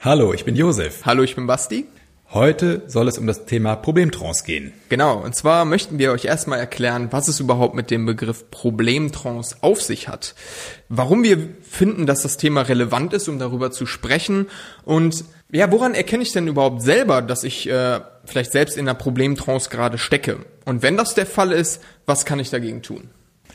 Hallo, ich bin Josef. Hallo, ich bin Basti. Heute soll es um das Thema Problemtrance gehen. Genau, und zwar möchten wir euch erstmal erklären, was es überhaupt mit dem Begriff Problemtrance auf sich hat. Warum wir finden, dass das Thema relevant ist, um darüber zu sprechen. Und ja, woran erkenne ich denn überhaupt selber, dass ich äh, vielleicht selbst in einer Problemtrance gerade stecke? Und wenn das der Fall ist, was kann ich dagegen tun?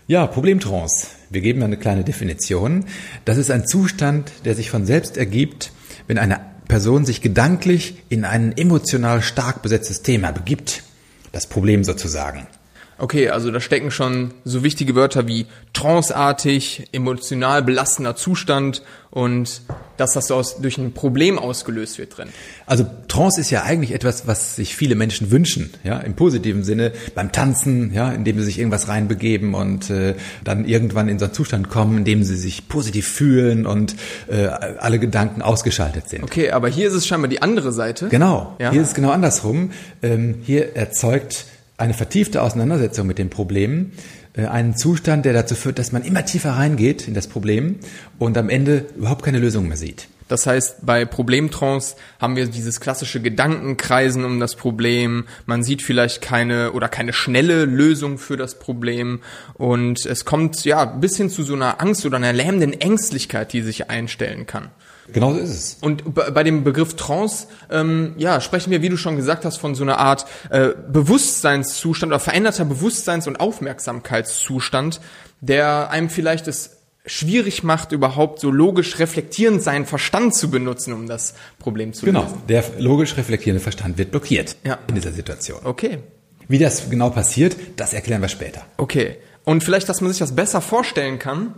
Ja, Problemtrance. Wir geben eine kleine Definition. Das ist ein Zustand, der sich von selbst ergibt, wenn eine Person sich gedanklich in ein emotional stark besetztes Thema begibt. Das Problem sozusagen. Okay, also da stecken schon so wichtige Wörter wie tranceartig, emotional belastender Zustand und dass das aus, durch ein Problem ausgelöst wird drin. Also Trance ist ja eigentlich etwas, was sich viele Menschen wünschen, ja, im positiven Sinne, beim Tanzen, ja, indem sie sich irgendwas reinbegeben und äh, dann irgendwann in so einen Zustand kommen, in dem sie sich positiv fühlen und äh, alle Gedanken ausgeschaltet sind. Okay, aber hier ist es scheinbar die andere Seite. Genau, ja. hier ist es genau andersrum. Ähm, hier erzeugt eine vertiefte Auseinandersetzung mit dem Problem, äh, einen Zustand, der dazu führt, dass man immer tiefer reingeht in das Problem und am Ende überhaupt keine Lösung mehr sieht. Das heißt, bei Problemtrance haben wir dieses klassische Gedankenkreisen um das Problem. Man sieht vielleicht keine oder keine schnelle Lösung für das Problem. Und es kommt ja bis hin zu so einer Angst oder einer lähmenden Ängstlichkeit, die sich einstellen kann. Genau so ist es. Und bei dem Begriff Trance, ähm, ja, sprechen wir, wie du schon gesagt hast, von so einer Art äh, Bewusstseinszustand oder veränderter Bewusstseins- und Aufmerksamkeitszustand, der einem vielleicht es schwierig macht, überhaupt so logisch reflektierend seinen Verstand zu benutzen, um das Problem zu genau. lösen. Genau, der logisch reflektierende Verstand wird blockiert ja. in dieser Situation. Okay. Wie das genau passiert, das erklären wir später. Okay. Und vielleicht, dass man sich das besser vorstellen kann,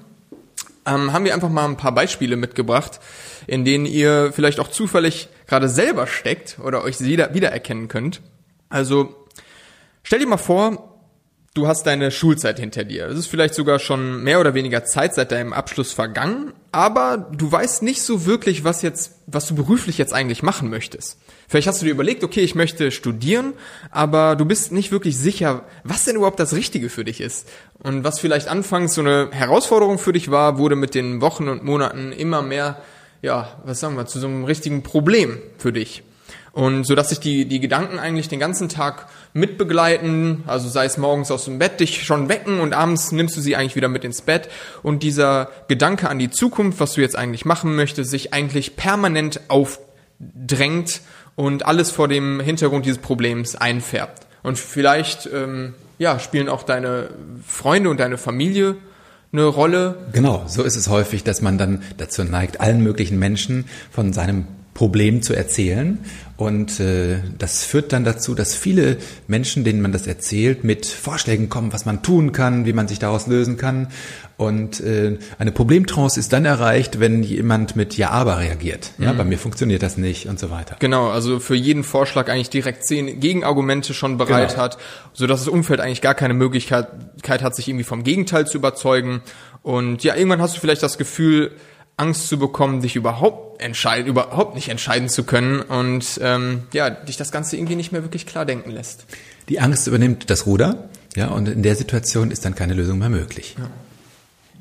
ähm, haben wir einfach mal ein paar Beispiele mitgebracht, in denen ihr vielleicht auch zufällig gerade selber steckt oder euch wieder, wiedererkennen könnt. Also stell dir mal vor, du hast deine Schulzeit hinter dir. Es ist vielleicht sogar schon mehr oder weniger Zeit seit deinem Abschluss vergangen, aber du weißt nicht so wirklich, was jetzt, was du beruflich jetzt eigentlich machen möchtest. Vielleicht hast du dir überlegt, okay, ich möchte studieren, aber du bist nicht wirklich sicher, was denn überhaupt das Richtige für dich ist. Und was vielleicht anfangs so eine Herausforderung für dich war, wurde mit den Wochen und Monaten immer mehr, ja, was sagen wir, zu so einem richtigen Problem für dich. Und so dass sich die, die Gedanken eigentlich den ganzen Tag mitbegleiten, also sei es morgens aus dem Bett dich schon wecken und abends nimmst du sie eigentlich wieder mit ins Bett und dieser Gedanke an die Zukunft, was du jetzt eigentlich machen möchtest, sich eigentlich permanent aufdrängt und alles vor dem Hintergrund dieses Problems einfärbt. Und vielleicht ähm, ja, spielen auch deine Freunde und deine Familie eine Rolle. Genau, so ist es häufig, dass man dann dazu neigt, allen möglichen Menschen von seinem Problem zu erzählen. Und äh, das führt dann dazu, dass viele Menschen, denen man das erzählt, mit Vorschlägen kommen, was man tun kann, wie man sich daraus lösen kann. Und äh, eine Problemtrance ist dann erreicht, wenn jemand mit Ja, aber reagiert. Ja, mhm. bei mir funktioniert das nicht und so weiter. Genau, also für jeden Vorschlag eigentlich direkt zehn Gegenargumente schon bereit genau. hat, so dass das Umfeld eigentlich gar keine Möglichkeit hat, sich irgendwie vom Gegenteil zu überzeugen. Und ja, irgendwann hast du vielleicht das Gefühl, Angst zu bekommen, dich überhaupt entscheiden, überhaupt nicht entscheiden zu können und ähm, ja, dich das Ganze irgendwie nicht mehr wirklich klar denken lässt. Die Angst übernimmt das Ruder, ja, und in der Situation ist dann keine Lösung mehr möglich. Ja.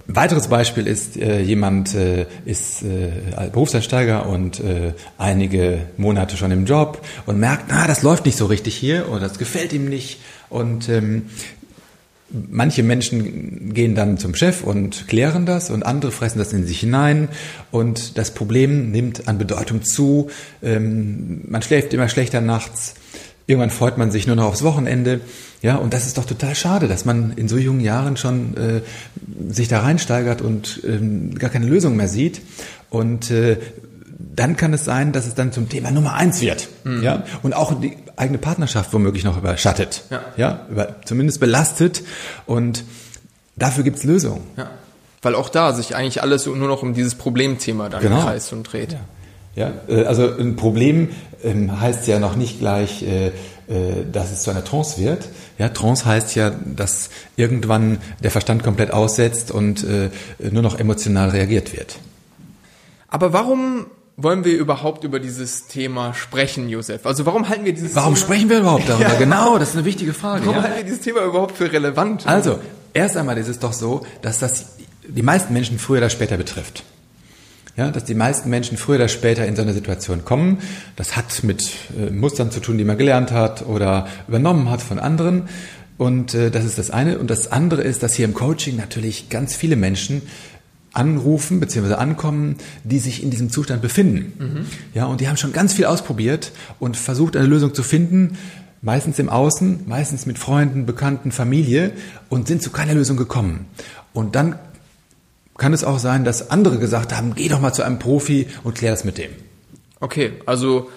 Weiteres Beispiel ist, äh, jemand äh, ist äh, Berufseinsteiger und äh, einige Monate schon im Job und merkt, na, das läuft nicht so richtig hier oder das gefällt ihm nicht und ähm, Manche Menschen gehen dann zum Chef und klären das und andere fressen das in sich hinein und das Problem nimmt an Bedeutung zu. Ähm, man schläft immer schlechter nachts. Irgendwann freut man sich nur noch aufs Wochenende. Ja, und das ist doch total schade, dass man in so jungen Jahren schon äh, sich da reinsteigert und ähm, gar keine Lösung mehr sieht. Und äh, dann kann es sein, dass es dann zum Thema Nummer eins wird. Mhm. Ja? Und auch die eigene Partnerschaft womöglich noch überschattet. Ja. ja? Über, zumindest belastet. Und dafür gibt's Lösungen. Ja. Weil auch da sich eigentlich alles nur noch um dieses Problemthema dann genau. kreist und dreht. Ja. Ja, äh, also ein Problem ähm, heißt ja noch nicht gleich, äh, äh, dass es zu einer Trance wird. Ja, Trance heißt ja, dass irgendwann der Verstand komplett aussetzt und nur noch emotional reagiert wird. Aber warum wollen wir überhaupt über dieses Thema sprechen, Josef? Also warum halten wir dieses Warum Thema sprechen wir überhaupt darüber? Ja. Genau, das ist eine wichtige Frage. Warum ja? halten wir dieses Thema überhaupt für relevant? Also, erst einmal ist es doch so, dass das die meisten Menschen früher oder später betrifft. Ja, dass die meisten Menschen früher oder später in so eine Situation kommen. Das hat mit äh, Mustern zu tun, die man gelernt hat oder übernommen hat von anderen. Und äh, das ist das eine. Und das andere ist, dass hier im Coaching natürlich ganz viele Menschen anrufen bzw. ankommen, die sich in diesem Zustand befinden. Mhm. Ja, und die haben schon ganz viel ausprobiert und versucht, eine Lösung zu finden, meistens im Außen, meistens mit Freunden, Bekannten, Familie und sind zu keiner Lösung gekommen. Und dann kann es auch sein, dass andere gesagt haben, geh doch mal zu einem Profi und klär das mit dem. Okay, also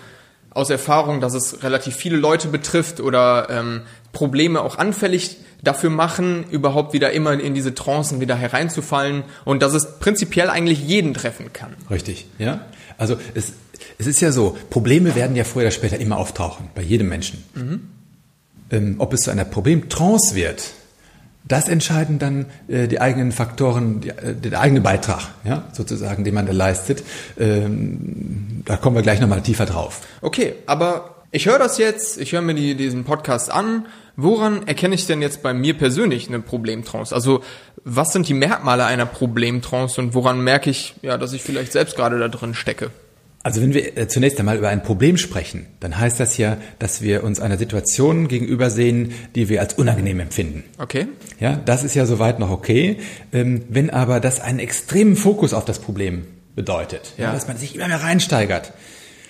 aus Erfahrung, dass es relativ viele Leute betrifft oder ähm, Probleme auch anfällig dafür machen, überhaupt wieder immer in diese Trancen wieder hereinzufallen und dass es prinzipiell eigentlich jeden treffen kann. Richtig, ja. Also es, es ist ja so, Probleme werden ja früher oder später immer auftauchen, bei jedem Menschen. Mhm. Ähm, ob es zu einer Problemtrance wird, das entscheiden dann äh, die eigenen Faktoren, die, äh, der eigene Beitrag, ja, sozusagen, den man da leistet. Ähm, da kommen wir gleich nochmal tiefer drauf. Okay, aber ich höre das jetzt, ich höre mir die, diesen Podcast an. Woran erkenne ich denn jetzt bei mir persönlich eine Problemtrance? Also was sind die Merkmale einer Problemtrance und woran merke ich, ja, dass ich vielleicht selbst gerade da drin stecke? Also wenn wir äh, zunächst einmal über ein Problem sprechen, dann heißt das ja, dass wir uns einer Situation gegenüber sehen, die wir als unangenehm empfinden. Okay. Ja, das ist ja soweit noch okay. Ähm, wenn aber das einen extremen Fokus auf das Problem bedeutet, ja. dass man sich immer mehr reinsteigert,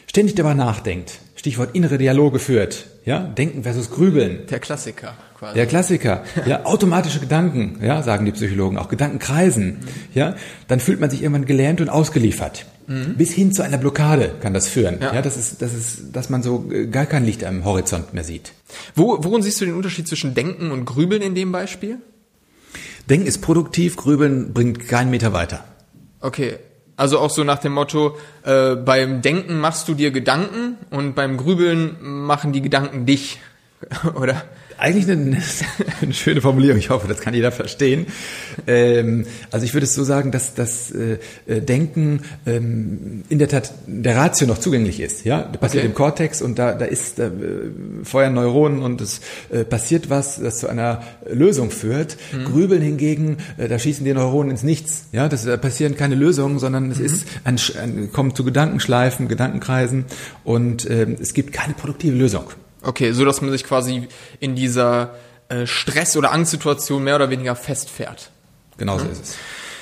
ständig darüber nachdenkt, Stichwort innere Dialoge führt, ja, Denken versus Grübeln. Der Klassiker. Quasi. Der Klassiker, ja, automatische Gedanken, ja, sagen die Psychologen, auch Gedankenkreisen, mhm. ja, dann fühlt man sich irgendwann gelähmt und ausgeliefert. Mhm. Bis hin zu einer Blockade kann das führen. Ja. ja, das ist, das ist, dass man so äh, gar kein Licht am Horizont mehr sieht. Wo, worin siehst du den Unterschied zwischen Denken und Grübeln in dem Beispiel? Denken ist produktiv, Grübeln bringt keinen Meter weiter. Okay, also auch so nach dem Motto, äh, beim Denken machst du dir Gedanken und beim Grübeln machen die Gedanken dich, oder? Eigentlich eine, eine, schöne Formulierung. Ich hoffe, das kann jeder verstehen. Ähm, also ich würde es so sagen, dass das äh, äh, Denken ähm, in der Tat der Ratio noch zugänglich ist. Ja, das passiert okay. im Kortex und da, da ist da, äh, feuern Neuronen und es äh, passiert was, das zu einer Lösung führt. Mhm. Grübeln hingegen, äh, da schießen die Neuronen ins Nichts. Ja, das da passieren keine Lösungen, sondern es mhm. ist ein, ein, kommt zu Gedankenschleifen, Gedankenkreisen und äh, es gibt keine produktive Lösung. Okay, so dass man sich quasi in dieser äh, Stress- oder Angstsituation mehr oder weniger festfährt. Genau so mhm. ist es.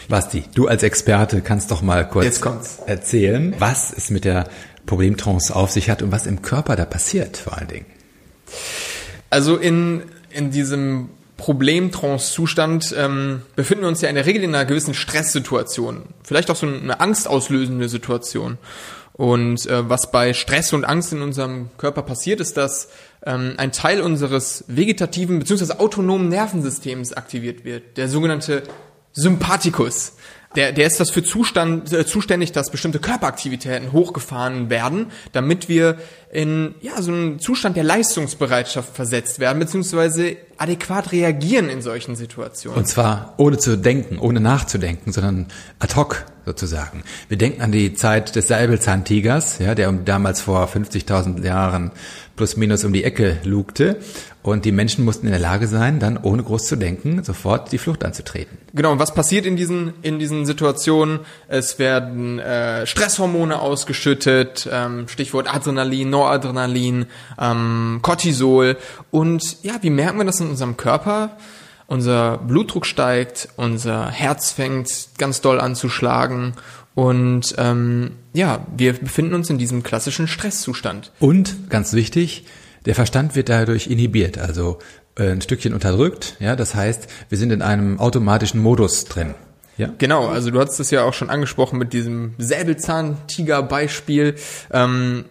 Basti, du als Experte kannst doch mal kurz erzählen, was es mit der Problemtrance auf sich hat und was im Körper da passiert vor allen Dingen. Also in, in diesem Problemtrance-Zustand ähm, befinden wir uns ja in der Regel in einer gewissen Stresssituation. Vielleicht auch so eine angstauslösende Situation. Und äh, was bei Stress und Angst in unserem Körper passiert, ist, dass ähm, ein Teil unseres vegetativen bzw. autonomen Nervensystems aktiviert wird, der sogenannte Sympathikus. Der, der ist das für Zustand, äh, zuständig, dass bestimmte Körperaktivitäten hochgefahren werden, damit wir in ja, so einen Zustand der Leistungsbereitschaft versetzt werden, beziehungsweise adäquat reagieren in solchen Situationen. Und zwar ohne zu denken, ohne nachzudenken, sondern ad hoc sozusagen. Wir denken an die Zeit des Säbelzahntigers, ja, der damals vor 50.000 Jahren plus minus um die Ecke lugte. Und die Menschen mussten in der Lage sein, dann ohne groß zu denken, sofort die Flucht anzutreten. Genau, und was passiert in diesen, in diesen Situationen? Es werden äh, Stresshormone ausgeschüttet, ähm, Stichwort Adrenalin, Noradrenalin, ähm, Cortisol. Und ja, wie merken wir das in unserem Körper? Unser Blutdruck steigt, unser Herz fängt ganz doll an zu schlagen und ähm, ja, wir befinden uns in diesem klassischen Stresszustand. Und ganz wichtig, der Verstand wird dadurch inhibiert, also äh, ein Stückchen unterdrückt. Ja, das heißt, wir sind in einem automatischen Modus drin. Ja. Genau, also du hast es ja auch schon angesprochen mit diesem Säbelzahntiger-Beispiel. Ähm,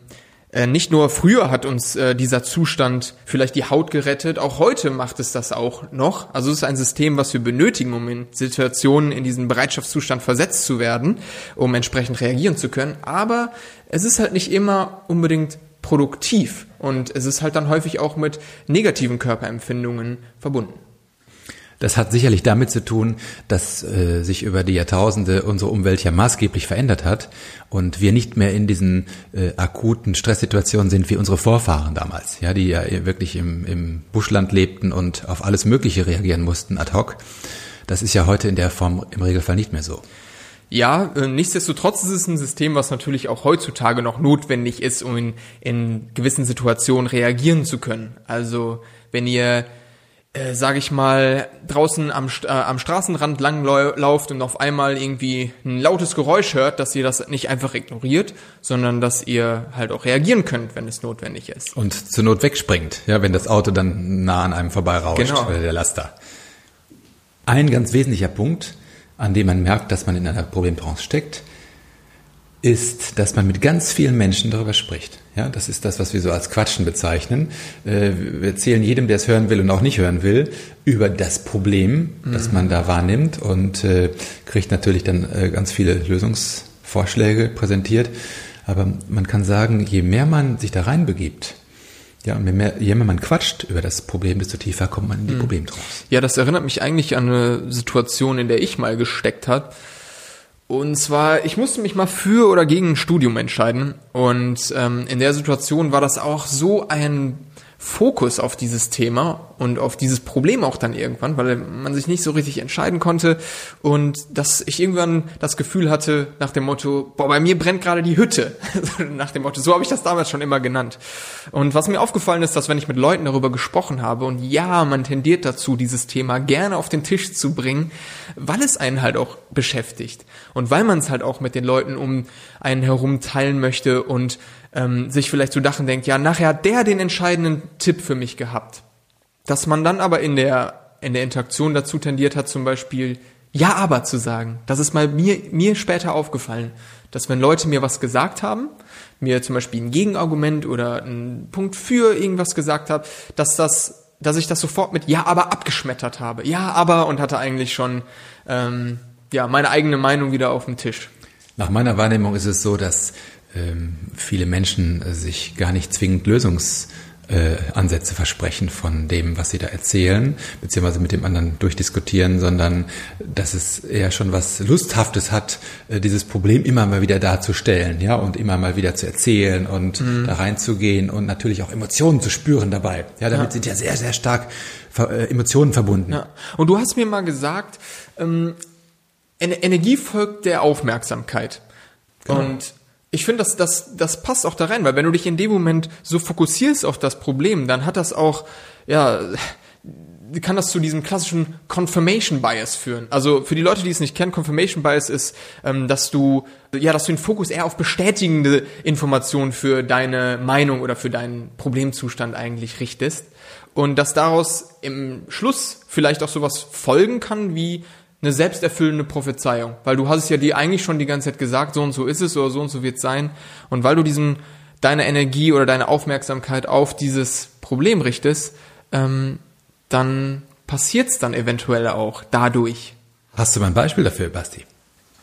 äh, nicht nur früher hat uns äh, dieser Zustand vielleicht die Haut gerettet, auch heute macht es das auch noch. Also es ist ein System, was wir benötigen, um in Situationen in diesen Bereitschaftszustand versetzt zu werden, um entsprechend reagieren zu können. Aber es ist halt nicht immer unbedingt produktiv und es ist halt dann häufig auch mit negativen Körperempfindungen verbunden. Das hat sicherlich damit zu tun, dass äh, sich über die Jahrtausende unsere Umwelt ja maßgeblich verändert hat und wir nicht mehr in diesen äh, akuten Stresssituationen sind wie unsere Vorfahren damals, ja, die ja wirklich im, im Buschland lebten und auf alles Mögliche reagieren mussten ad hoc. Das ist ja heute in der Form im Regelfall nicht mehr so. Ja, äh, nichtsdestotrotz ist es ein System, was natürlich auch heutzutage noch notwendig ist, um in, in gewissen Situationen reagieren zu können. Also wenn ihr äh, sage ich mal, draußen am, äh, am Straßenrand langlauft und auf einmal irgendwie ein lautes Geräusch hört, dass ihr das nicht einfach ignoriert, sondern dass ihr halt auch reagieren könnt, wenn es notwendig ist. Und zur Not wegspringt, ja, wenn das Auto dann nah an einem vorbeirauscht, genau. oder der Laster. Ein ganz wesentlicher Punkt, an dem man merkt, dass man in einer Problemtrance steckt, ist, dass man mit ganz vielen Menschen darüber spricht. Ja, das ist das, was wir so als Quatschen bezeichnen. Äh, wir erzählen jedem, der es hören will und auch nicht hören will, über das Problem, mhm. das man da wahrnimmt und äh, kriegt natürlich dann äh, ganz viele Lösungsvorschläge präsentiert. Aber man kann sagen, je mehr man sich da reinbegibt, ja, und je mehr, je mehr man quatscht über das Problem, desto tiefer kommt man in die mhm. Problemtrance. Ja, das erinnert mich eigentlich an eine Situation, in der ich mal gesteckt habe und zwar, ich musste mich mal für oder gegen ein Studium entscheiden. Und ähm, in der Situation war das auch so ein Fokus auf dieses Thema und auf dieses Problem auch dann irgendwann, weil man sich nicht so richtig entscheiden konnte und dass ich irgendwann das Gefühl hatte nach dem Motto, boah, bei mir brennt gerade die Hütte. nach dem Motto, so habe ich das damals schon immer genannt. Und was mir aufgefallen ist, dass wenn ich mit Leuten darüber gesprochen habe und ja, man tendiert dazu, dieses Thema gerne auf den Tisch zu bringen, weil es einen halt auch beschäftigt und weil man es halt auch mit den Leuten um einen herum teilen möchte und ähm, sich vielleicht zu Dachen denkt, ja, nachher hat der den entscheidenden Tipp für mich gehabt. Dass man dann aber in der, in der Interaktion dazu tendiert hat, zum Beispiel ja, aber zu sagen. Das ist mal mir, mir später aufgefallen, dass wenn Leute mir was gesagt haben, mir zum Beispiel ein Gegenargument oder ein Punkt für irgendwas gesagt haben, dass das, dass ich das sofort mit ja, aber abgeschmettert habe. Ja, aber und hatte eigentlich schon ähm, ja meine eigene Meinung wieder auf dem Tisch. Nach meiner Wahrnehmung ist es so, dass viele Menschen äh, sich gar nicht zwingend Lösungsansätze äh, versprechen von dem, was sie da erzählen, beziehungsweise mit dem anderen durchdiskutieren, sondern dass es eher schon was Lusthaftes hat, äh, dieses Problem immer mal wieder darzustellen, ja, und immer mal wieder zu erzählen und mhm. da reinzugehen und natürlich auch Emotionen zu spüren dabei. Ja, damit ja. sind ja sehr, sehr stark Emotionen verbunden. Ja. Und du hast mir mal gesagt, ähm, Energie folgt der Aufmerksamkeit. Genau. Und ich finde, das, das, das passt auch da rein, weil wenn du dich in dem Moment so fokussierst auf das Problem, dann hat das auch, ja, kann das zu diesem klassischen Confirmation Bias führen. Also für die Leute, die es nicht kennen, Confirmation Bias ist, ähm, dass du ja, dass du den Fokus eher auf bestätigende Informationen für deine Meinung oder für deinen Problemzustand eigentlich richtest und dass daraus im Schluss vielleicht auch sowas folgen kann wie eine selbsterfüllende Prophezeiung, weil du hast es ja dir eigentlich schon die ganze Zeit gesagt, so und so ist es oder so und so wird es sein und weil du diesen deine Energie oder deine Aufmerksamkeit auf dieses Problem richtest, ähm, dann passiert es dann eventuell auch dadurch. Hast du mal ein Beispiel dafür, Basti?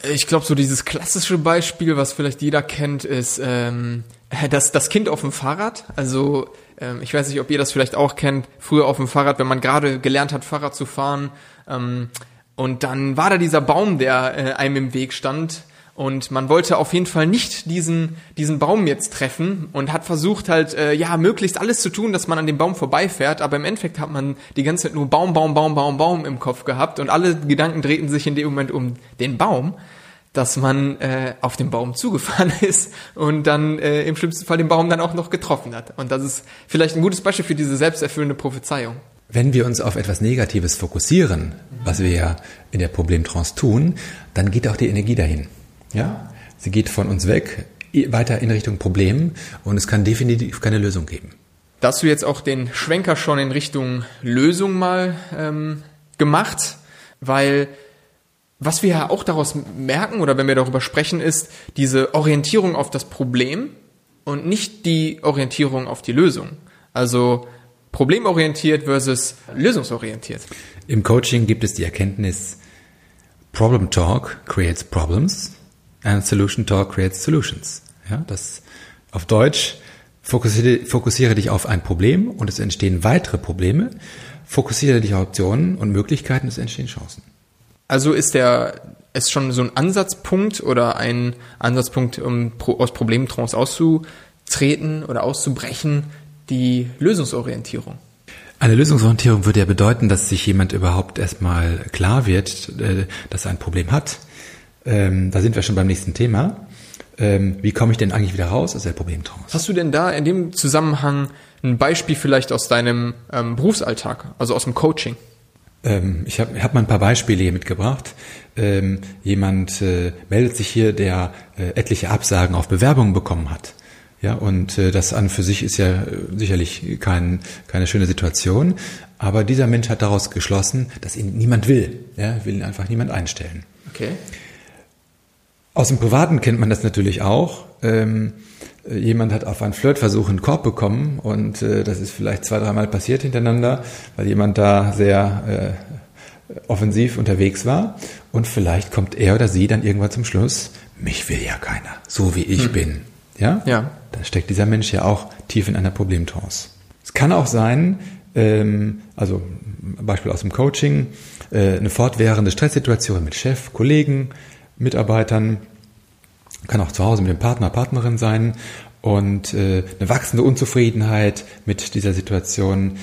Ich glaube, so dieses klassische Beispiel, was vielleicht jeder kennt, ist ähm, das, das Kind auf dem Fahrrad. Also ähm, ich weiß nicht, ob ihr das vielleicht auch kennt. Früher auf dem Fahrrad, wenn man gerade gelernt hat, Fahrrad zu fahren, ähm, und dann war da dieser Baum, der äh, einem im Weg stand. Und man wollte auf jeden Fall nicht diesen, diesen Baum jetzt treffen und hat versucht halt, äh, ja, möglichst alles zu tun, dass man an dem Baum vorbeifährt. Aber im Endeffekt hat man die ganze Zeit nur Baum, Baum, Baum, Baum, Baum im Kopf gehabt und alle Gedanken drehten sich in dem Moment um den Baum, dass man äh, auf den Baum zugefahren ist und dann äh, im schlimmsten Fall den Baum dann auch noch getroffen hat. Und das ist vielleicht ein gutes Beispiel für diese selbsterfüllende Prophezeiung. Wenn wir uns auf etwas Negatives fokussieren, was wir ja in der Problemtrance tun, dann geht auch die Energie dahin. Ja? Sie geht von uns weg, weiter in Richtung Problem und es kann definitiv keine Lösung geben. Da hast du jetzt auch den Schwenker schon in Richtung Lösung mal ähm, gemacht, weil was wir ja auch daraus merken oder wenn wir darüber sprechen, ist diese Orientierung auf das Problem und nicht die Orientierung auf die Lösung. Also problemorientiert versus lösungsorientiert. Im Coaching gibt es die Erkenntnis, Problem Talk creates problems and Solution Talk creates solutions. Ja, das auf Deutsch fokussiere, fokussiere dich auf ein Problem und es entstehen weitere Probleme. Fokussiere dich auf Optionen und Möglichkeiten, es entstehen Chancen. Also ist der ist schon so ein Ansatzpunkt oder ein Ansatzpunkt, um aus Problemtrance auszutreten oder auszubrechen, die Lösungsorientierung. Eine Lösungsorientierung würde ja bedeuten, dass sich jemand überhaupt erstmal klar wird, äh, dass er ein Problem hat, ähm, da sind wir schon beim nächsten Thema. Ähm, wie komme ich denn eigentlich wieder raus aus der Problemtrance? Hast du denn da in dem Zusammenhang ein Beispiel vielleicht aus deinem ähm, Berufsalltag, also aus dem Coaching? Ähm, ich habe hab mal ein paar Beispiele hier mitgebracht. Ähm, jemand äh, meldet sich hier, der äh, etliche Absagen auf Bewerbungen bekommen hat. Ja, und äh, das an für sich ist ja äh, sicherlich kein, keine schöne Situation. Aber dieser Mensch hat daraus geschlossen, dass ihn niemand will. Ja, will ihn einfach niemand einstellen. Okay. Aus dem Privaten kennt man das natürlich auch. Ähm, äh, jemand hat auf einen Flirtversuch einen Korb bekommen und äh, das ist vielleicht zwei, dreimal passiert hintereinander, weil jemand da sehr äh, offensiv unterwegs war und vielleicht kommt er oder sie dann irgendwann zum Schluss, mich will ja keiner, so wie ich hm. bin. Ja? Ja. Da steckt dieser Mensch ja auch tief in einer Problemtrance. Es kann auch sein, ähm, also Beispiel aus dem Coaching, äh, eine fortwährende Stresssituation mit Chef, Kollegen, Mitarbeitern, kann auch zu Hause mit dem Partner, Partnerin sein und äh, eine wachsende Unzufriedenheit mit dieser Situation,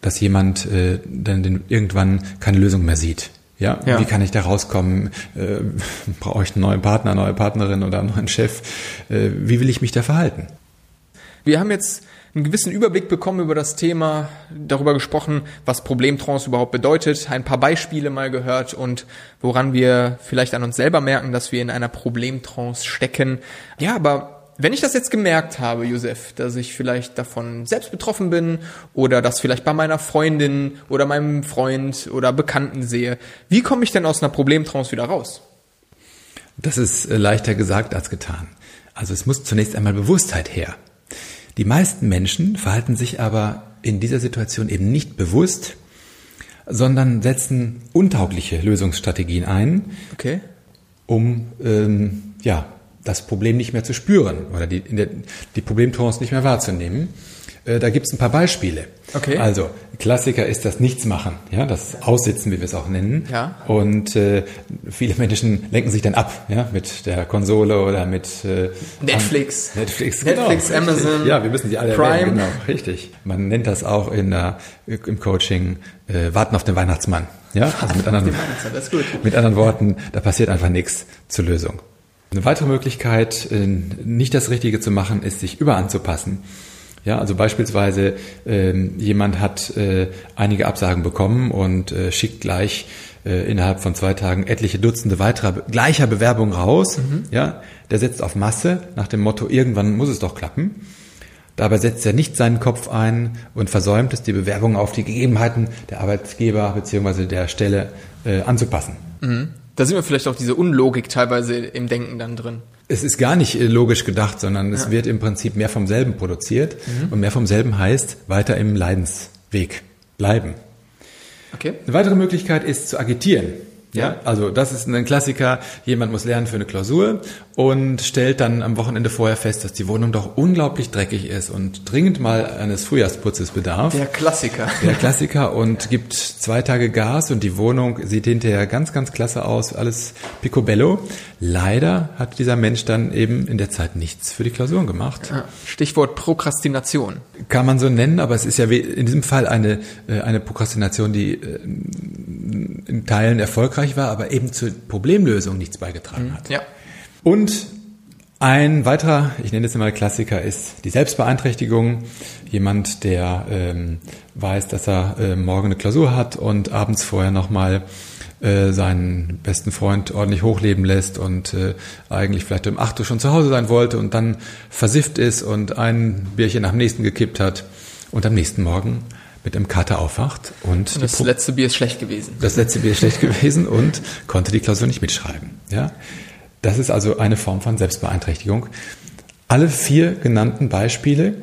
dass jemand äh, dann den, irgendwann keine Lösung mehr sieht. Ja? ja, wie kann ich da rauskommen? Äh, brauche ich einen neuen Partner, eine neue Partnerin oder einen neuen Chef? Äh, wie will ich mich da verhalten? Wir haben jetzt einen gewissen Überblick bekommen über das Thema, darüber gesprochen, was Problemtrance überhaupt bedeutet, ein paar Beispiele mal gehört und woran wir vielleicht an uns selber merken, dass wir in einer Problemtrance stecken. Ja, aber wenn ich das jetzt gemerkt habe, Josef, dass ich vielleicht davon selbst betroffen bin oder das vielleicht bei meiner Freundin oder meinem Freund oder Bekannten sehe, wie komme ich denn aus einer Problemtrance wieder raus? Das ist äh, leichter gesagt als getan. Also es muss zunächst einmal Bewusstheit her. Die meisten Menschen verhalten sich aber in dieser Situation eben nicht bewusst, sondern setzen untaugliche Lösungsstrategien ein, okay. um ähm, ja, das Problem nicht mehr zu spüren oder die, der, die Problemtrance nicht mehr wahrzunehmen. Äh, da gibt es ein paar Beispiele. Okay. Also Klassiker ist das Nichtsmachen, ja, das Aussitzen, wie wir es auch nennen. Ja. Und äh, viele Menschen lenken sich dann ab, ja, mit der Konsole oder mit äh, Netflix, Netflix, Netflix, genau, Amazon, ja, wir müssen die alle Prime, erwähnen, genau, richtig. Man nennt das auch in der, im Coaching äh, Warten auf den Weihnachtsmann, ja, also mit anderen, mit anderen Worten, da passiert einfach nichts zur Lösung. Eine weitere Möglichkeit, äh, nicht das Richtige zu machen, ist, sich überanzupassen. Ja, also beispielsweise ähm, jemand hat äh, einige Absagen bekommen und äh, schickt gleich äh, innerhalb von zwei Tagen etliche Dutzende weiterer gleicher Bewerbungen raus. Mhm. Ja, der setzt auf Masse nach dem Motto: Irgendwann muss es doch klappen. Dabei setzt er nicht seinen Kopf ein und versäumt es, die Bewerbung auf die Gegebenheiten der Arbeitgeber bzw. der Stelle äh, anzupassen. Mhm. Da sind wir vielleicht auch diese Unlogik teilweise im Denken dann drin. Es ist gar nicht äh, logisch gedacht, sondern es ja. wird im Prinzip mehr vom selben produziert. Mhm. Und mehr vom selben heißt weiter im Leidensweg bleiben. Okay. Eine weitere Möglichkeit ist zu agitieren. Ja, also das ist ein Klassiker. Jemand muss lernen für eine Klausur und stellt dann am Wochenende vorher fest, dass die Wohnung doch unglaublich dreckig ist und dringend mal eines Frühjahrsputzes bedarf. Der Klassiker. Der Klassiker und gibt zwei Tage Gas und die Wohnung sieht hinterher ganz, ganz klasse aus, alles picobello. Leider hat dieser Mensch dann eben in der Zeit nichts für die Klausuren gemacht. Stichwort Prokrastination. Kann man so nennen, aber es ist ja in diesem Fall eine, äh, eine Prokrastination, die äh, in Teilen erfolgreich war, aber eben zur Problemlösung nichts beigetragen mhm. hat. Ja. Und ein weiterer, ich nenne es mal Klassiker, ist die Selbstbeeinträchtigung. Jemand, der ähm, weiß, dass er äh, morgen eine Klausur hat und abends vorher nochmal äh, seinen besten Freund ordentlich hochleben lässt und äh, eigentlich vielleicht um 8 Uhr schon zu Hause sein wollte und dann versifft ist und ein Bierchen nach dem nächsten gekippt hat und am nächsten Morgen mit einem Kater aufwacht und, und das letzte Bier ist schlecht gewesen. Das letzte Bier ist schlecht gewesen und konnte die Klausur nicht mitschreiben. Ja, das ist also eine Form von Selbstbeeinträchtigung. Alle vier genannten Beispiele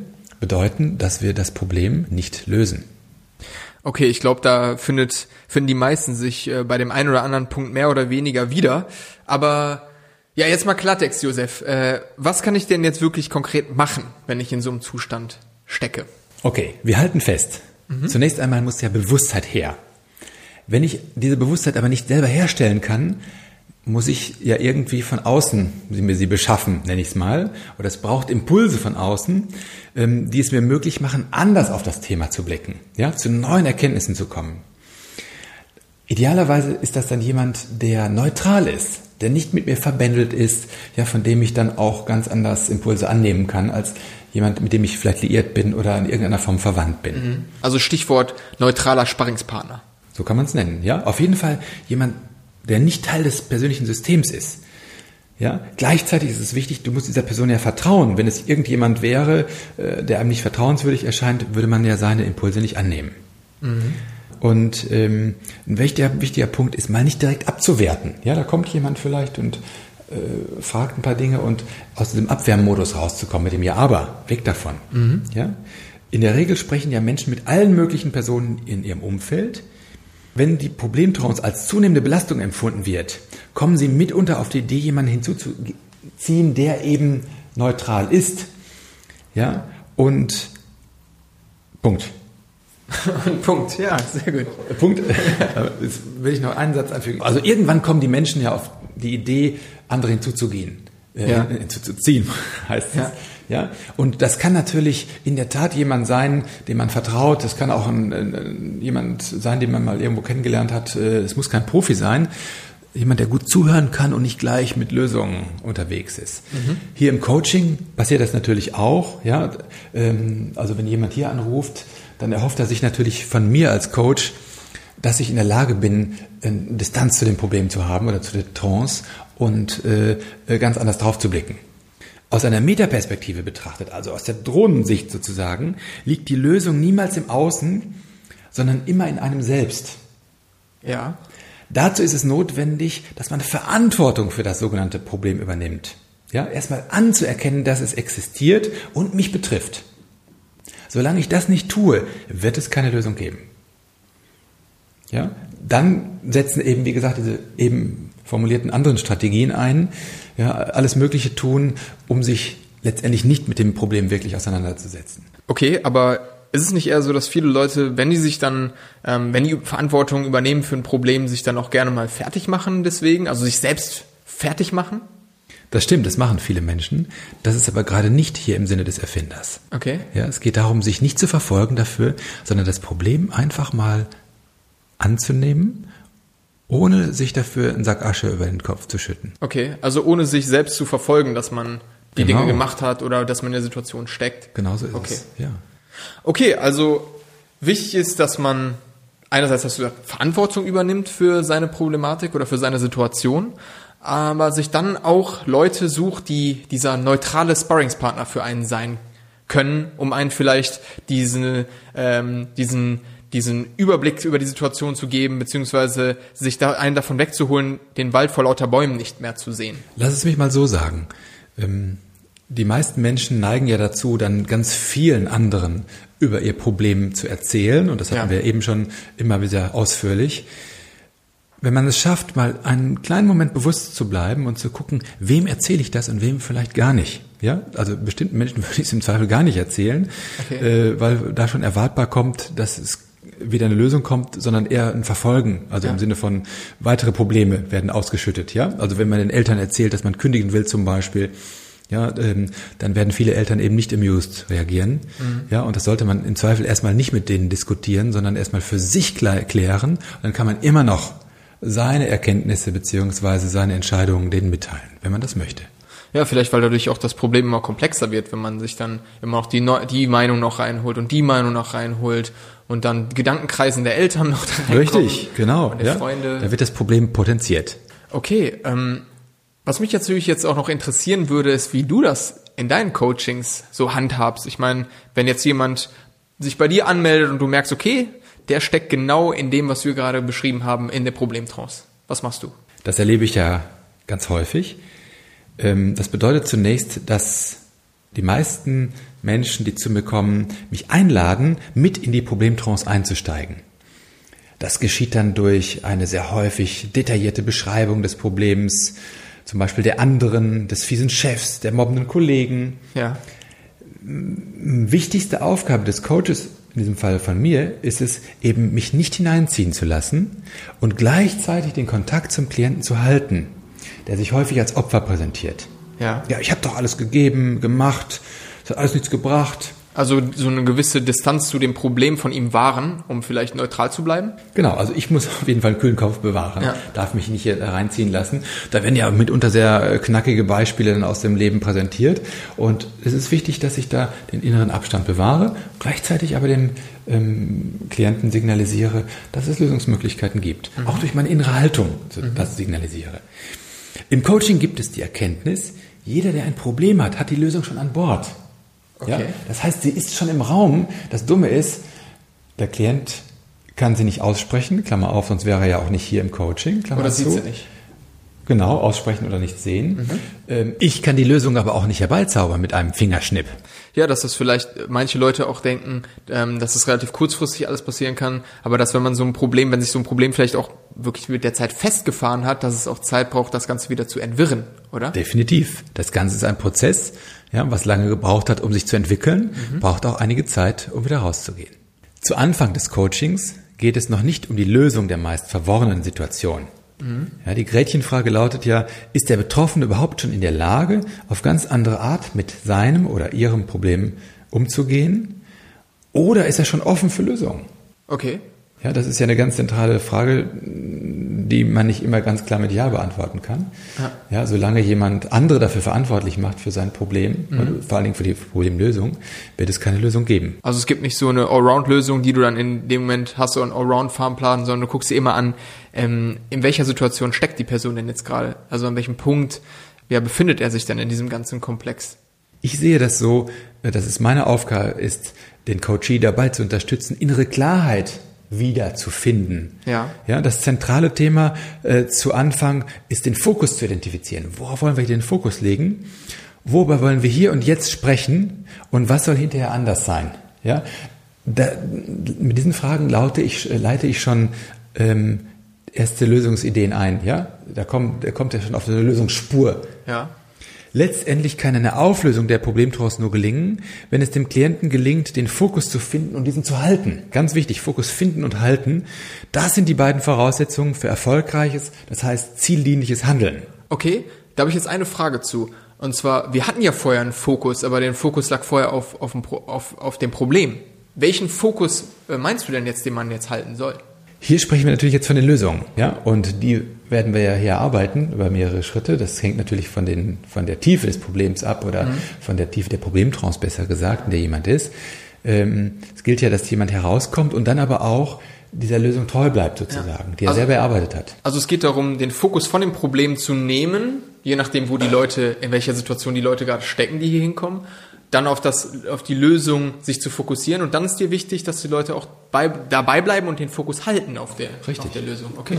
bedeuten, dass wir das Problem nicht lösen. Okay, ich glaube, da findet, finden die meisten sich äh, bei dem einen oder anderen Punkt mehr oder weniger wieder. Aber ja, jetzt mal Klartext, Josef. Äh, was kann ich denn jetzt wirklich konkret machen, wenn ich in so einem Zustand stecke? Okay, wir halten fest. Mhm. Zunächst einmal muss ja Bewusstheit her. Wenn ich diese Bewusstheit aber nicht selber herstellen kann, muss ich ja irgendwie von außen mir sie beschaffen, nenne ich es mal. Oder es braucht Impulse von außen, ähm, die es mir möglich machen, anders auf das Thema zu blicken, ja, zu neuen Erkenntnissen zu kommen. Idealerweise ist das dann jemand, der neutral ist. der nicht mit mir verbändelt ist, ja, von dem ich dann auch ganz anders Impulse annehmen kann, als jemand, mit dem ich vielleicht liiert bin oder in irgendeiner Form verwandt bin. Mhm. Also Stichwort neutraler Sparringspartner. So kann man es nennen, ja. Auf jeden Fall jemand, der nicht Teil des persönlichen Systems ist. Ja, gleichzeitig ist es wichtig, du musst dieser Person ja vertrauen. Wenn es irgendjemand wäre, äh, der einem nicht vertrauenswürdig erscheint, würde man ja seine Impulse nicht annehmen. Mhm. Und ähm, ein wichtiger, wichtiger Punkt ist, mal nicht direkt abzuwerten. Ja, da kommt jemand vielleicht und äh, fragt ein paar Dinge und aus diesem Abwehrmodus rauszukommen mit dem Ja, aber weg davon. Mhm. Ja? In der Regel sprechen ja Menschen mit allen möglichen Personen in ihrem Umfeld. Wenn die Problemtrance als zunehmende Belastung empfunden wird, kommen sie mitunter auf die Idee, jemanden hinzuzuziehen, der eben neutral ist. Ja, und Punkt. Punkt, ja, sehr gut. Punkt. Jetzt will ich noch einen Satz anfügen. Also irgendwann kommen die Menschen ja auf die Idee, andere hinzuzugehen. Äh, ja. hinzuzuziehen, heißt es. Ja. ja. Und das kann natürlich in der Tat jemand sein, dem man vertraut. Das kann auch ein, ein, jemand sein, den man mal irgendwo kennengelernt hat. Äh, es muss kein Profi sein. Jemand, der gut zuhören kann und nicht gleich mit Lösungen unterwegs ist. Mhm. Hier im Coaching passiert das natürlich auch. Ja, ähm, also wenn jemand hier anruft, dann erhofft er sich natürlich von mir als Coach, dass ich in der Lage bin, Distanz zu dem Problem zu haben oder zu der Trance und äh, ganz anders drauf zu blicken. Aus einer Metaperspektive betrachtet, also aus der Drohnensicht sozusagen, liegt die Lösung niemals im Außen, sondern immer in einem selbst. Ja. Dazu ist es notwendig, dass man Verantwortung für das sogenannte Problem übernimmt. Ja, erstmal anzuerkennen, dass es existiert und mich betrifft. Solange ich das nicht tue, wird es keine Lösung geben. Ja, dann setzen eben, wie gesagt, diese eben formulierten anderen Strategien ein, ja, alles Mögliche tun, um sich letztendlich nicht mit dem Problem wirklich auseinanderzusetzen. Okay, aber ist es nicht eher so, dass viele Leute, wenn die sich dann, ähm, wenn die Verantwortung übernehmen für ein Problem, sich dann auch gerne mal fertig machen deswegen, also sich selbst fertig machen? Das stimmt, das machen viele Menschen. Das ist aber gerade nicht hier im Sinne des Erfinders. Okay. Ja, es geht darum, sich nicht zu verfolgen dafür, sondern das Problem einfach mal anzunehmen, ohne sich dafür einen Sack Asche über den Kopf zu schütten. Okay, also ohne sich selbst zu verfolgen, dass man die genau. Dinge gemacht hat oder dass man in der Situation steckt. Genauso ist okay. es. Ja. Okay, also wichtig ist, dass man einerseits, dass du Verantwortung übernimmt für seine Problematik oder für seine Situation, aber sich dann auch Leute sucht, die dieser neutrale Sparringspartner für einen sein können, um einen vielleicht diesen, ähm, diesen, diesen Überblick über die Situation zu geben, beziehungsweise sich da einen davon wegzuholen, den Wald vor lauter Bäumen nicht mehr zu sehen. Lass es mich mal so sagen. Ähm, die meisten Menschen neigen ja dazu, dann ganz vielen anderen über ihr Problem zu erzählen, und das hatten ja. wir eben schon immer wieder ausführlich wenn man es schafft, mal einen kleinen Moment bewusst zu bleiben und zu gucken, wem erzähle ich das und wem vielleicht gar nicht. Ja, also bestimmten Menschen würde ich es im Zweifel gar nicht erzählen, okay. äh, weil da schon erwartbar kommt, dass es wieder eine Lösung kommt, sondern eher ein Verfolgen, also ja. im Sinne von weitere Probleme werden ausgeschüttet. Ja, also wenn man den Eltern erzählt, dass man kündigen will zum Beispiel, ja, ähm, dann werden viele Eltern eben nicht amused reagieren. Mhm. Ja, und das sollte man im Zweifel erstmal nicht mit denen diskutieren, sondern erstmal für sich klären. Und dann kann man immer noch seine Erkenntnisse beziehungsweise seine Entscheidungen denen mitteilen, wenn man das möchte. Ja, vielleicht weil dadurch auch das Problem immer komplexer wird, wenn man sich dann immer noch die, die Meinung noch reinholt und die Meinung noch reinholt und dann Gedankenkreisen der Eltern noch da Richtig, genau. Ja, Freunde. Da wird das Problem potenziert. Okay, ähm, was mich jetzt natürlich jetzt auch noch interessieren würde, ist, wie du das in deinen Coachings so handhabst. Ich meine, wenn jetzt jemand sich bei dir anmeldet und du merkst, okay, der steckt genau in dem, was wir gerade beschrieben haben, in der Problemtrance. Was machst du? Das erlebe ich ja ganz häufig. Ähm, das bedeutet zunächst, dass die meisten Menschen, die zu mir kommen, mich einladen, mit in die Problemtrance einzusteigen. Das geschieht dann durch eine sehr häufig detaillierte Beschreibung des Problems, zum Beispiel der anderen, des fiesen Chefs, der mobbenden Kollegen. Ja. Wichtigste Aufgabe des Coaches in diesem Fall von mir, ist es eben, mich nicht hineinziehen zu lassen und gleichzeitig den Kontakt zum Klienten zu halten, der sich häufig als Opfer präsentiert. Ja. Ja, ich habe doch alles gegeben, gemacht, es hat alles nichts gebracht. Also so eine gewisse Distanz zu dem Problem von ihm wahren, um vielleicht neutral zu bleiben? Genau, also ich muss auf jeden Fall einen kühlen Kopf bewahren, ja. darf mich nicht hier reinziehen lassen. Da werden ja mitunter sehr äh, knackige Beispiele dann aus dem Leben präsentiert und es ist wichtig, dass ich da den inneren Abstand bewahre, gleichzeitig aber dem ähm, Klienten signalisiere, dass es Lösungsmöglichkeiten gibt, mhm. auch durch meine innere Haltung mhm. das signalisiere. Im Coaching gibt es die Erkenntnis, jeder, der ein Problem hat, hat die Lösung schon an Bord. Okay. Ja? Das heißt, sie ist schon im Raum. Das Dumme ist, der Klient kann sie nicht aussprechen, Klammer auf, sonst wäre er ja auch nicht hier im Coaching, Klammer Oder sieht sie nicht. Genau, aussprechen oder nicht sehen. Mhm. Ähm, ich kann die Lösung aber auch nicht herbeizaubern mit einem Fingerschnipp. Ja, dass das vielleicht manche Leute auch denken, ähm, dass es relativ kurzfristig alles passieren kann, aber dass wenn man so ein Problem, wenn sich so ein Problem vielleicht auch wirklich mit der Zeit festgefahren hat, dass es auch Zeit braucht, das Ganze wieder zu entwirren, oder? Definitiv. Das Ganze ist ein Prozess, ja, was lange gebraucht hat, um sich zu entwickeln, mhm. braucht auch einige Zeit, um wieder rauszugehen. Zu Anfang des Coachings geht es noch nicht um die Lösung der meist verworrenen Situation. Mhm. Ja, die Gretchenfrage lautet ja, ist der Betroffene überhaupt schon in der Lage, auf ganz andere Art mit seinem oder ihrem Problem umzugehen? Oder ist er schon offen für Lösungen? Okay. Ja, das ist ja eine ganz zentrale Frage, die man nicht immer ganz klar mit Ja beantworten kann. Ja, ja solange jemand andere dafür verantwortlich macht für sein Problem, mhm. vor allen Dingen für die Problemlösung, wird es keine Lösung geben. Also es gibt nicht so eine Allround-Lösung, die du dann in dem Moment hast, so einen Allround-Farmplan, sondern du guckst dir immer an, ähm, in welcher Situation steckt die Person denn jetzt gerade? Also an welchem Punkt, ja, befindet er sich denn in diesem ganzen Komplex? Ich sehe das so, dass es meine Aufgabe ist, den Coachee dabei zu unterstützen, innere Klarheit wieder zu finden. Ja. Ja, das zentrale Thema äh, zu Anfang ist den Fokus zu identifizieren. Worauf wollen wir den Fokus legen? Worüber wollen wir hier und jetzt sprechen? Und was soll hinterher anders sein? Ja, da, mit diesen Fragen laute ich, leite ich schon ähm, erste Lösungsideen ein. Ja, da kommt, da kommt ja schon auf eine Lösungsspur. Ja. Letztendlich kann eine Auflösung der Problemtrance nur gelingen, wenn es dem Klienten gelingt, den Fokus zu finden und diesen zu halten. Ganz wichtig, Fokus finden und halten. Das sind die beiden Voraussetzungen für erfolgreiches, das heißt zieldienliches Handeln. Okay, da habe ich jetzt eine Frage zu. Und zwar, wir hatten ja vorher einen Fokus, aber der Fokus lag vorher auf, auf, dem, auf, auf dem Problem. Welchen Fokus äh, meinst du denn jetzt, den man jetzt halten soll? Hier sprechen wir natürlich jetzt von den Lösungen, ja, und die werden wir ja hier arbeiten über mehrere Schritte. Das hängt natürlich von den, von der Tiefe des Problems ab oder mhm. von der Tiefe der Problemtrance besser gesagt, in der jemand ist. Ähm, es gilt ja, dass jemand herauskommt und dann aber auch dieser Lösung treu bleibt sozusagen, ja. die er also, selber erarbeitet hat. Also es geht darum, den Fokus von dem Problem zu nehmen, je nachdem, wo die Leute, in welcher Situation die Leute gerade stecken, die hier hinkommen dann auf das, auf die Lösung sich zu fokussieren. Und dann ist dir wichtig, dass die Leute auch bei, dabei bleiben und den Fokus halten auf der, Richtig. auf der Lösung. Okay.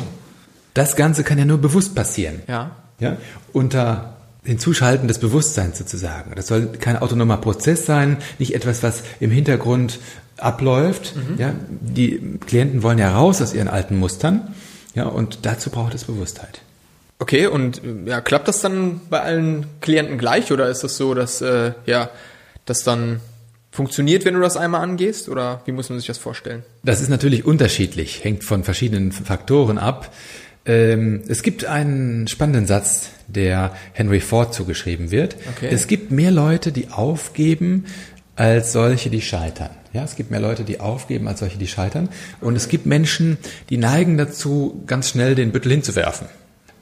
Das Ganze kann ja nur bewusst passieren. Ja. Ja. Unter den Zuschalten des Bewusstseins sozusagen. Das soll kein autonomer Prozess sein, nicht etwas, was im Hintergrund abläuft. Mhm. Ja. Die Klienten wollen ja raus aus ihren alten Mustern. Ja. Und dazu braucht es Bewusstheit. Okay, und ja, klappt das dann bei allen Klienten gleich oder ist das so, dass äh, ja das dann funktioniert, wenn du das einmal angehst? Oder wie muss man sich das vorstellen? Das ist natürlich unterschiedlich, hängt von verschiedenen Faktoren ab. Ähm, es gibt einen spannenden Satz, der Henry Ford zugeschrieben wird. Okay. Es gibt mehr Leute, die aufgeben, als solche, die scheitern. Ja, es gibt mehr Leute, die aufgeben, als solche, die scheitern. Und es gibt Menschen, die neigen dazu, ganz schnell den Büttel hinzuwerfen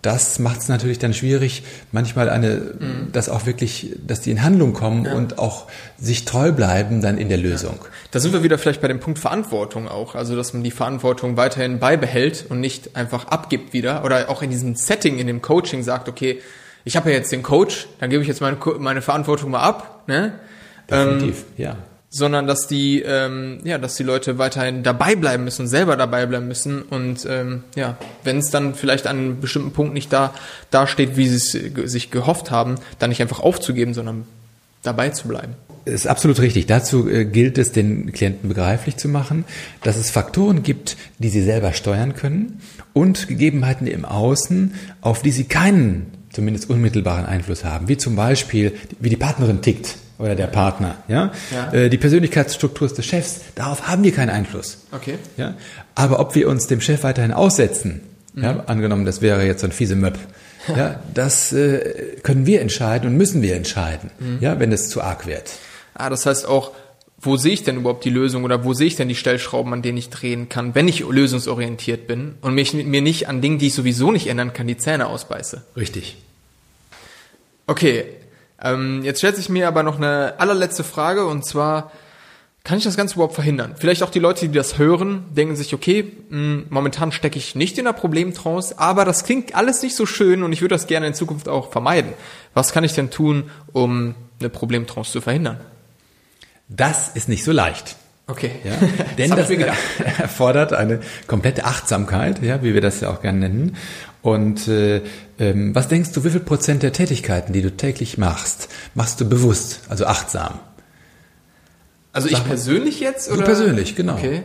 das macht es natürlich dann schwierig, manchmal eine, mhm. dass auch wirklich, dass die in Handlung kommen ja. und auch sich treu bleiben dann in der Lösung. Ja. Da sind wir wieder vielleicht bei dem Punkt Verantwortung auch, also dass man die Verantwortung weiterhin beibehält und nicht einfach abgibt wieder oder auch in diesem Setting, in dem Coaching sagt, okay, ich habe ja jetzt den Coach, dann gebe ich jetzt meine, meine Verantwortung mal ab, ne? Definitiv, ähm, ja sondern dass die ähm, ja dass die Leute weiterhin dabei bleiben müssen selber dabei bleiben müssen. Und ähm, ja wenn es dann vielleicht an einem bestimmten Punkt nicht da da steht wie sie es sich gehofft haben dann nicht einfach aufzugeben sondern dabei zu bleiben. Ist absolut richtig. Dazu äh, gilt es, den Klienten begreiflich zu machen, dass es Faktoren gibt, die sie selber steuern können und Gegebenheiten im Außen, auf die sie keinen, zumindest unmittelbaren Einfluss haben, wie zum Beispiel, wie die Partnerin tickt oder der Partner. Ja? ja. Äh, die Persönlichkeitsstruktur des Chefs, darauf haben wir keinen Einfluss. Okay. Ja? Aber ob wir uns dem Chef weiterhin aussetzen, mhm. ja, angenommen, das wäre jetzt so ein fiese Möb, ja, das äh, können wir entscheiden und müssen wir entscheiden, mhm. ja, wenn es zu arg wird. Ah, das heißt auch wo sehe ich denn überhaupt die Lösung oder wo sehe ich denn die Stellschrauben, an denen ich drehen kann, wenn ich lösungsorientiert bin und mich mir nicht an Dingen, die ich sowieso nicht ändern kann, die Zähne ausbeiße. Richtig. Okay, ähm, jetzt stellt sich mir aber noch eine allerletzte Frage und zwar, kann ich das Ganze überhaupt verhindern? Vielleicht auch die Leute, die das hören, denken sich, okay, mh, momentan stecke ich nicht in einer Problemtrance, aber das klingt alles nicht so schön und ich würde das gerne in Zukunft auch vermeiden. Was kann ich denn tun, um eine Problemtrance zu verhindern? Das ist nicht so leicht. Okay. Ja, denn das, das erfordert eine komplette Achtsamkeit, ja, wie wir das ja auch gerne nennen. Und äh, ähm, was denkst du, wie viel Prozent der Tätigkeiten, die du täglich machst, machst du bewusst, also achtsam? Also ich persönlich jetzt? Oder? Du persönlich, genau. Okay.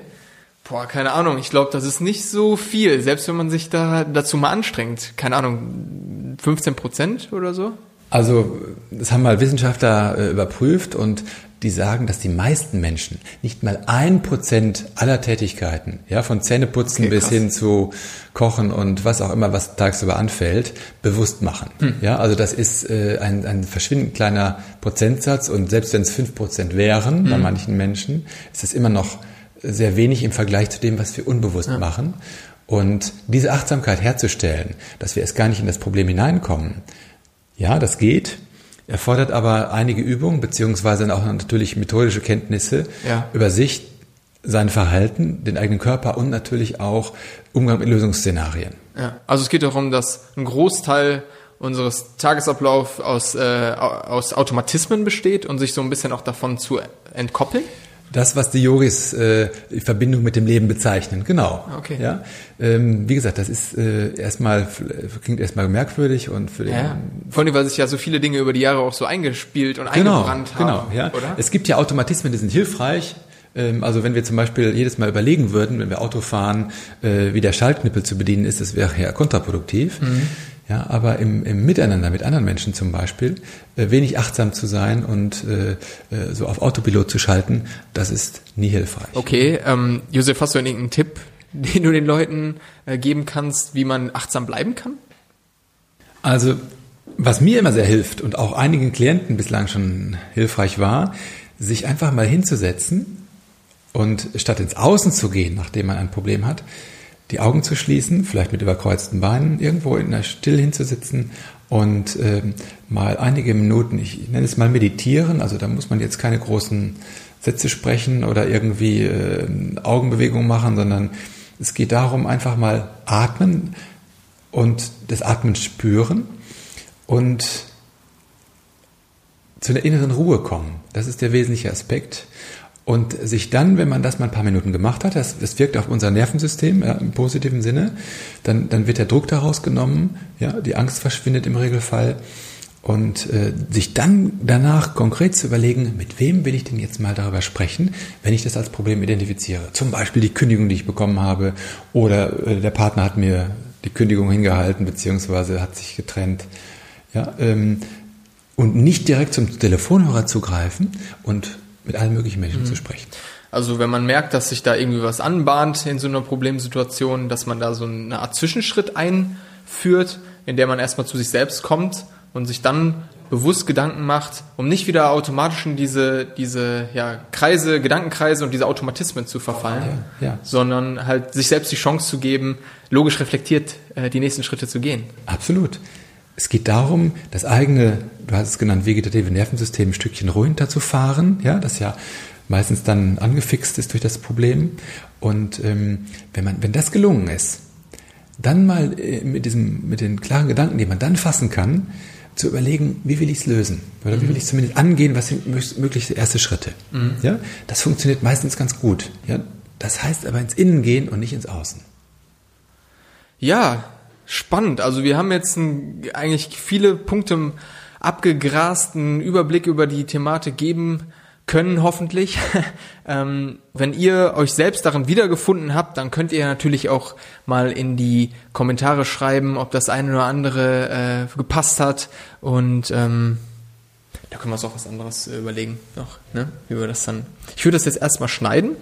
Boah, keine Ahnung. Ich glaube, das ist nicht so viel, selbst wenn man sich da dazu mal anstrengt. Keine Ahnung, 15 Prozent oder so? Also, das haben mal Wissenschaftler äh, überprüft und die sagen, dass die meisten Menschen nicht mal ein Prozent aller Tätigkeiten, ja, von Zähneputzen okay, bis hin zu Kochen und was auch immer, was tagsüber anfällt, bewusst machen. Hm. Ja, also das ist äh, ein, ein verschwindend kleiner Prozentsatz und selbst wenn es fünf Prozent wären hm. bei manchen Menschen, ist es immer noch sehr wenig im Vergleich zu dem, was wir unbewusst ja. machen. Und diese Achtsamkeit herzustellen, dass wir erst gar nicht in das Problem hineinkommen, ja, das geht, erfordert aber einige Übungen beziehungsweise auch natürlich methodische Kenntnisse ja. über sich, sein Verhalten, den eigenen Körper und natürlich auch Umgang mit Lösungsszenarien. Ja. Also es geht darum, dass ein Großteil unseres Tagesablaufs aus, äh, aus Automatismen besteht und sich so ein bisschen auch davon zu entkoppeln. Das, was die Yogis äh, die Verbindung mit dem Leben bezeichnen, genau. Okay. Ja, ähm, wie gesagt, das ist äh, erstmal klingt erstmal merkwürdig und für den ja. Vor allem, weil sich ja so viele Dinge über die Jahre auch so eingespielt und genau, eingebrannt haben. Genau, ja. Oder? Es gibt ja Automatismen, die sind hilfreich. Ähm, also wenn wir zum Beispiel jedes Mal überlegen würden, wenn wir Auto fahren, äh, wie der Schaltknippel zu bedienen ist, das wäre ja kontraproduktiv. Mhm. Ja, aber im, im Miteinander mit anderen Menschen zum Beispiel, äh, wenig achtsam zu sein und äh, äh, so auf Autopilot zu schalten, das ist nie hilfreich. Okay, ähm, Josef, hast du irgendeinen Tipp, den du den Leuten äh, geben kannst, wie man achtsam bleiben kann? Also, was mir immer sehr hilft und auch einigen Klienten bislang schon hilfreich war, sich einfach mal hinzusetzen und statt ins Außen zu gehen, nachdem man ein Problem hat, die Augen zu schließen, vielleicht mit überkreuzten Beinen, irgendwo in der Stille hinzusitzen und äh, mal einige Minuten, ich nenne es mal meditieren, also da muss man jetzt keine großen Sätze sprechen oder irgendwie äh, Augenbewegungen machen, sondern es geht darum, einfach mal atmen und das Atmen spüren und zu der inneren Ruhe kommen. Das ist der wesentliche Aspekt. Und sich dann, wenn man das mal ein paar Minuten gemacht hat, das, das wirkt auf unser Nervensystem ja, im positiven Sinne, dann, dann wird der Druck daraus genommen, ja, die Angst verschwindet im Regelfall. Und äh, sich dann danach konkret zu überlegen, mit wem will ich denn jetzt mal darüber sprechen, wenn ich das als Problem identifiziere. Zum Beispiel die Kündigung, die ich bekommen habe, oder äh, der Partner hat mir die Kündigung hingehalten, beziehungsweise hat sich getrennt. Ja, ähm, und nicht direkt zum Telefonhörer zugreifen und mit allen möglichen Menschen mhm. zu sprechen. Also wenn man merkt, dass sich da irgendwie was anbahnt in so einer Problemsituation, dass man da so eine Art Zwischenschritt einführt, in der man erstmal zu sich selbst kommt und sich dann bewusst Gedanken macht, um nicht wieder automatisch in diese, diese ja, Kreise, Gedankenkreise und diese Automatismen zu verfallen, ja, ja. sondern halt sich selbst die Chance zu geben, logisch reflektiert äh, die nächsten Schritte zu gehen. Absolut. Es geht darum, das eigene, du hast es genannt, vegetative Nervensystem ein Stückchen runterzufahren, ja, das ja meistens dann angefixt ist durch das Problem. Und ähm, wenn man, wenn das gelungen ist, dann mal äh, mit diesem, mit den klaren Gedanken, die man dann fassen kann, zu überlegen, wie will ich es lösen? Oder wie will ich es zumindest angehen, was sind mögliche erste Schritte? Mhm. Ja, das funktioniert meistens ganz gut. Ja, das heißt aber ins Innen gehen und nicht ins Außen. Ja, spannend. Also wir haben jetzt ein, eigentlich viele Punkte abgegrasten Überblick über die Thematik geben können, hoffentlich. ähm, wenn ihr euch selbst darin wiedergefunden habt, dann könnt ihr natürlich auch mal in die Kommentare schreiben, ob das eine oder andere äh, gepasst hat. Und ähm, da können wir uns auch was anderes überlegen noch, ne? Wie wir das dann. Ich würde das jetzt erstmal schneiden